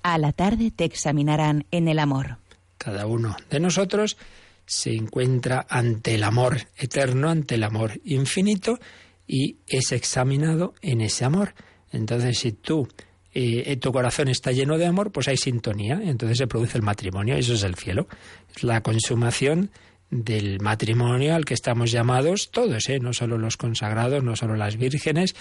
A la tarde te examinarán en el amor. Cada uno de nosotros se encuentra ante el amor eterno, ante el amor infinito, y es examinado en ese amor. Entonces, si tú eh, tu corazón está lleno de amor, pues hay sintonía, entonces se produce el matrimonio, eso es el cielo. Es la consumación del matrimonio al que estamos llamados todos, ¿eh? no solo los consagrados, no solo las vírgenes,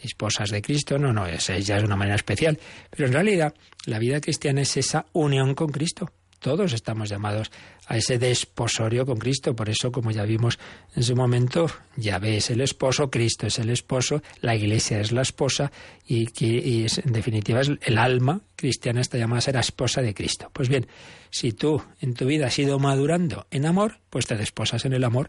esposas de Cristo, no, no, esa ya es una manera especial. Pero en realidad la vida cristiana es esa unión con Cristo. Todos estamos llamados a ese desposorio con Cristo. Por eso, como ya vimos en su momento, Yahvé es el esposo, Cristo es el esposo, la Iglesia es la esposa y, que, en definitiva es el alma cristiana está llamada a ser la esposa de Cristo. Pues bien, si tú en tu vida has ido madurando en amor, pues te desposas en el amor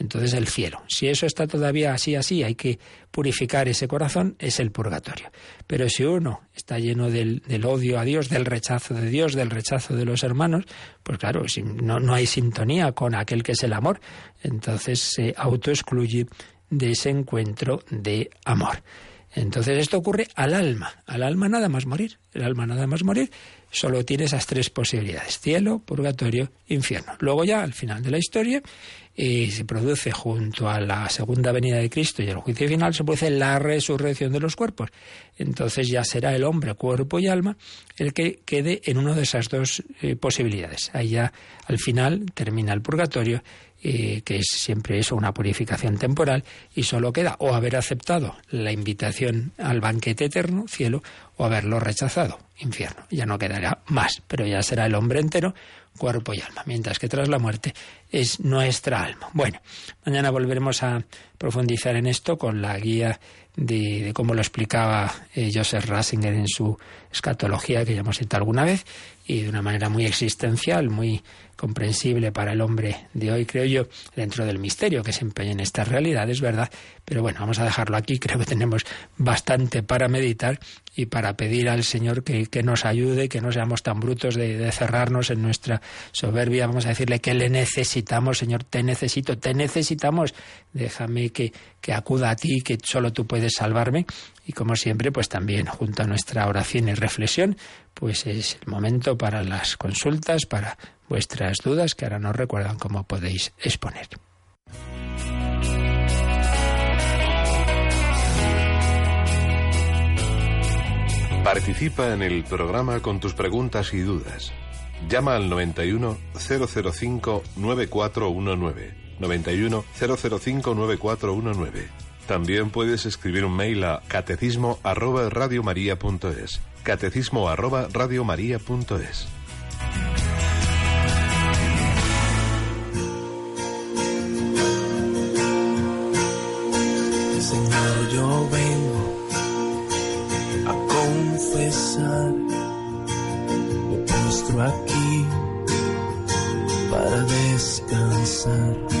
entonces el cielo. Si eso está todavía así, así, hay que purificar ese corazón, es el purgatorio. Pero si uno está lleno del, odio a Dios, del rechazo de Dios, del rechazo de los hermanos, pues claro, si no, no hay sintonía con aquel que es el amor, entonces se autoexcluye de ese encuentro de amor. Entonces esto ocurre al alma, al alma nada más morir, el alma nada más morir solo tiene esas tres posibilidades, cielo, purgatorio, infierno. Luego ya, al final de la historia, y se produce junto a la segunda venida de Cristo y el juicio final, se produce la resurrección de los cuerpos. Entonces ya será el hombre, cuerpo y alma, el que quede en una de esas dos eh, posibilidades. Ahí ya al final termina el purgatorio eh, que es siempre eso, una purificación temporal, y solo queda o haber aceptado la invitación al banquete eterno, cielo, o haberlo rechazado, infierno. Ya no quedará más, pero ya será el hombre entero, cuerpo y alma, mientras que tras la muerte es nuestra alma. Bueno, mañana volveremos a profundizar en esto con la guía de, de cómo lo explicaba eh, Joseph Ratzinger en su escatología, que ya hemos citado alguna vez, y de una manera muy existencial, muy comprensible para el hombre de hoy, creo yo, dentro del misterio que se empeña en estas realidades, ¿verdad? Pero bueno, vamos a dejarlo aquí. Creo que tenemos bastante para meditar y para pedir al Señor que, nos ayude, que no seamos tan brutos de, cerrarnos en nuestra soberbia. Vamos a decirle que le necesitamos, Señor, te necesito, te necesitamos. Déjame que, que acuda a ti, que solo tú puedes salvarme. Y como siempre, pues también junto a nuestra oración y reflexión, pues es el momento para las consultas, para vuestras dudas que ahora nos recuerdan cómo podéis exponer. Participa en el programa con tus preguntas y dudas. Llama al 91 005 9419. 91 005 9419. También puedes escribir un mail a catecismo. Catecismo arroba radiomaria.es. yo vengo a confesar, me postro aquí para descansar.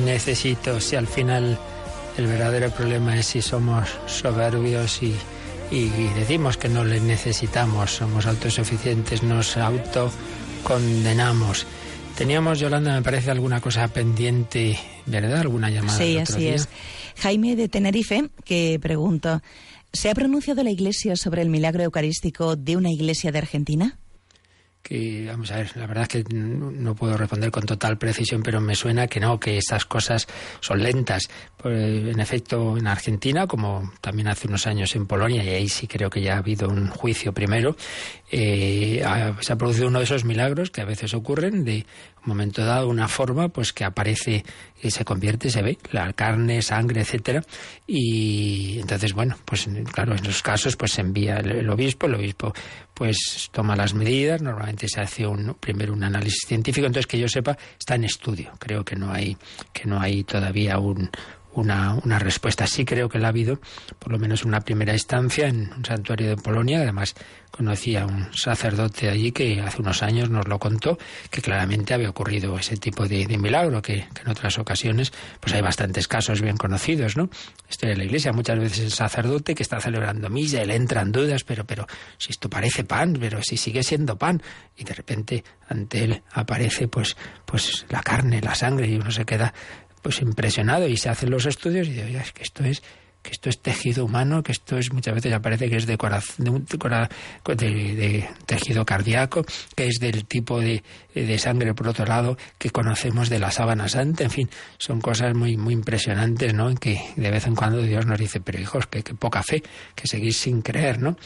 Necesito, si al final el verdadero problema es si somos soberbios y, decimos que no le necesitamos, somos autosuficientes, nos autocondenamos. Teníamos, Yolanda, me parece alguna cosa pendiente, ¿verdad? ¿Alguna llamada? Sí, así es. Jaime de Tenerife, que pregunta, ¿se ha pronunciado la Iglesia sobre el milagro eucarístico de una iglesia de Argentina? Que, vamos a ver, la verdad es que no puedo responder con total precisión, pero me suena que no, que esas cosas son lentas. Pues, en efecto, en Argentina, como también hace unos años en Polonia, y ahí sí creo que ya ha habido un juicio primero, eh, se ha producido uno de esos milagros que a veces ocurren de un momento dado una forma pues que aparece y se convierte se ve la carne sangre etcétera y entonces bueno pues claro en esos casos pues se envía el, obispo el obispo pues toma las medidas normalmente se hace un primero un análisis científico entonces que yo sepa está en estudio. Creo que no hay que no hay todavía un una, una respuesta. Sí creo que la ha habido, por lo menos una primera instancia, en un santuario de Polonia. Además, conocía a un sacerdote allí que hace unos años nos lo contó, que claramente había ocurrido ese tipo de, milagro, que, en otras ocasiones pues hay bastantes casos bien conocidos, ¿no? Esto de la iglesia, muchas veces el sacerdote que está celebrando misa, le entran dudas, pero, pero si esto parece pan, pero si sigue siendo pan, y de repente ante él aparece pues, pues la carne, la sangre, y uno se queda pues impresionado y se hacen los estudios y oye, es que esto es que esto es tejido humano, que esto es muchas veces ya parece que es de, corazón, de, tejido cardíaco, que es del tipo de, de, sangre, por otro lado, que conocemos de la sábana santa. En fin, son cosas muy, muy impresionantes, ¿no? En que de vez en cuando Dios nos dice, pero hijos, que, que poca fe, que seguís sin creer, ¿no?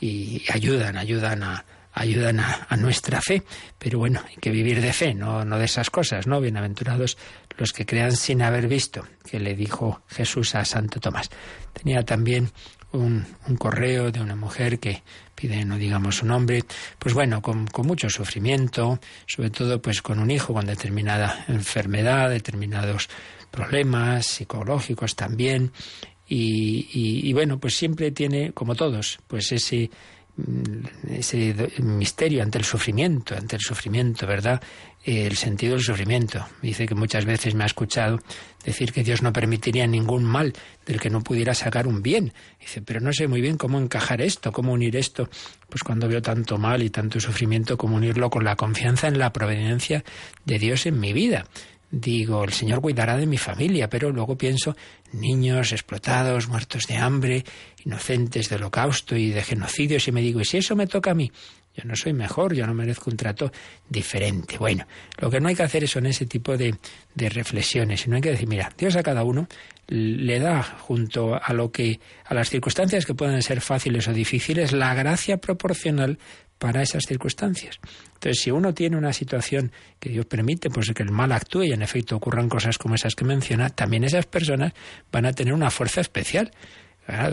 Y ayudan, ayudan a, ayudan a, nuestra fe. Pero bueno, hay que vivir de fe, no, no de esas cosas, ¿no? Bienaventurados los que crean sin haber visto, que le dijo Jesús a Santo Tomás. Tenía también un, correo de una mujer que pide, no digamos su nombre, pues bueno, con, mucho sufrimiento, sobre todo pues con un hijo con determinada enfermedad, determinados problemas psicológicos también. Y, y, bueno, pues siempre tiene, como todos, pues ese ese misterio ante el sufrimiento, ante el sufrimiento, ¿verdad? El sentido del sufrimiento. Dice que muchas veces me ha escuchado decir que Dios no permitiría ningún mal del que no pudiera sacar un bien. Dice, pero no sé muy bien cómo encajar esto, cómo unir esto. Pues cuando veo tanto mal y tanto sufrimiento, cómo unirlo con la confianza en la providencia de Dios en mi vida digo, el Señor cuidará de mi familia, pero luego pienso niños explotados, muertos de hambre, inocentes de holocausto y de genocidios, y me digo, ¿y si eso me toca a mí? Yo no soy mejor, yo no merezco un trato diferente. Bueno, lo que no hay que hacer son ese tipo de, de reflexiones, sino hay que decir, mira, Dios a cada uno le da junto a lo que a las circunstancias que puedan ser fáciles o difíciles la gracia proporcional para esas circunstancias. Entonces, si uno tiene una situación que Dios permite, pues que el mal actúe y en efecto ocurran cosas como esas que menciona, también esas personas van a tener una fuerza especial.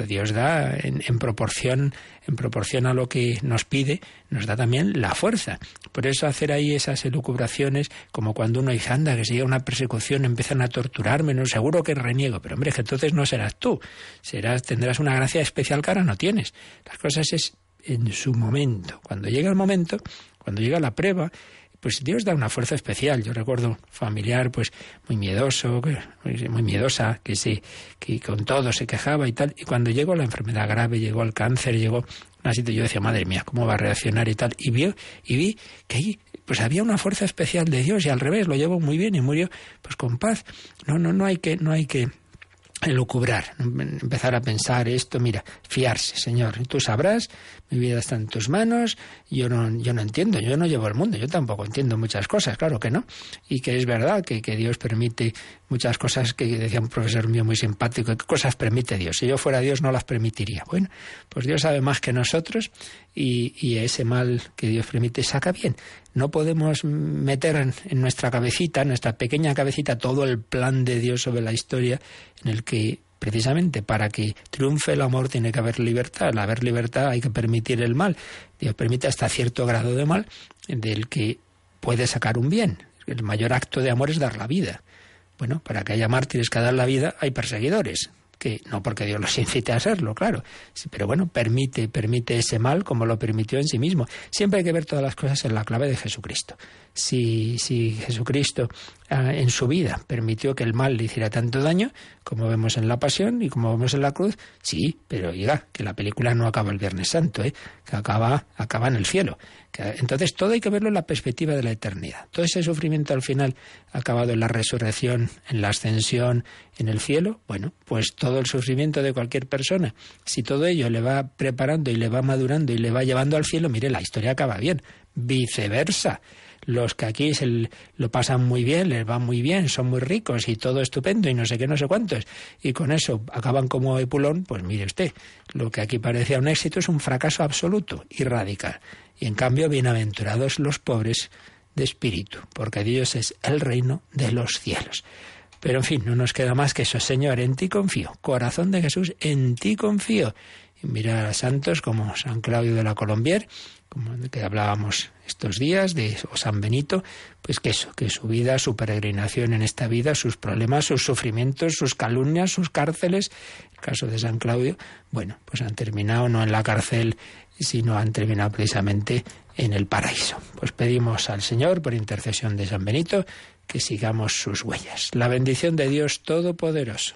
Dios da en, proporción, en proporción a lo que nos pide, nos da también la fuerza. Por eso hacer ahí esas elucubraciones, como cuando uno dice, anda, que si llega una persecución empiezan a torturarme, no seguro que reniego, pero hombre, que entonces no serás tú, serás, tendrás una gracia especial que ahora no tienes. Las cosas es en su momento. Cuando llega el momento, cuando llega la prueba, pues Dios da una fuerza especial. Yo recuerdo familiar, pues muy miedoso, muy miedosa, que sí, que con todo se quejaba y tal. Y cuando llegó la enfermedad grave, llegó el cáncer, llegó situación, yo decía, madre mía, ¿cómo va a reaccionar y tal? Y vio, y vi que ahí pues había una fuerza especial de Dios y al revés, lo llevó muy bien y murió pues con paz. No, no, no hay que, no hay que lucubrar, empezar a pensar esto, mira, fiarse, Señor, tú sabrás, mi vida está en tus manos, yo no, yo no entiendo, yo no llevo el mundo, yo tampoco entiendo muchas cosas, claro que no, y que es verdad que, que Dios permite muchas cosas que decía un profesor mío muy simpático, ¿qué cosas permite Dios? Si yo fuera Dios no las permitiría. Bueno, pues Dios sabe más que nosotros y, y ese mal que Dios permite saca bien. No podemos meter en, nuestra cabecita, en nuestra pequeña cabecita, todo el plan de Dios sobre la historia en el que precisamente para que triunfe el amor tiene que haber libertad. Al haber libertad hay que permitir el mal. Dios permite hasta cierto grado de mal del que puede sacar un bien. El mayor acto de amor es dar la vida. Bueno, para que haya mártires que dar la vida hay perseguidores, que no porque Dios los incite a serlo, claro, pero bueno, permite, permite ese mal como lo permitió en sí mismo. Siempre hay que ver todas las cosas en la clave de Jesucristo. Si, si Jesucristo en su vida permitió que el mal le hiciera tanto daño, como vemos en la Pasión y como vemos en la cruz, sí, pero diga que la película no acaba el Viernes Santo, ¿eh? que acaba, acaba en el cielo. Entonces todo hay que verlo en la perspectiva de la eternidad. Todo ese sufrimiento al final ha acabado en la resurrección, en la ascensión, en el cielo. Bueno, pues todo el sufrimiento de cualquier persona, si todo ello le va preparando y le va madurando y le va llevando al cielo, mire, la historia acaba bien. Viceversa los que aquí se lo pasan muy bien, les va muy bien, son muy ricos y todo estupendo y no sé qué, no sé cuántos, y con eso acaban como Epulón, pues mire usted, lo que aquí parecía un éxito es un fracaso absoluto y radical. Y en cambio, bienaventurados los pobres de espíritu, porque Dios es el reino de los cielos. Pero en fin, no nos queda más que eso, Señor, en ti confío. Corazón de Jesús, en ti confío. Mirar a santos como San Claudio de la Colombier, como de que hablábamos estos días, de o San Benito, pues que eso, que su vida, su peregrinación en esta vida, sus problemas, sus sufrimientos, sus calumnias, sus cárceles, el caso de San Claudio, bueno, pues han terminado no en la cárcel, sino han terminado precisamente en el paraíso. Pues pedimos al Señor, por intercesión de San Benito, que sigamos sus huellas. La bendición de Dios Todopoderoso,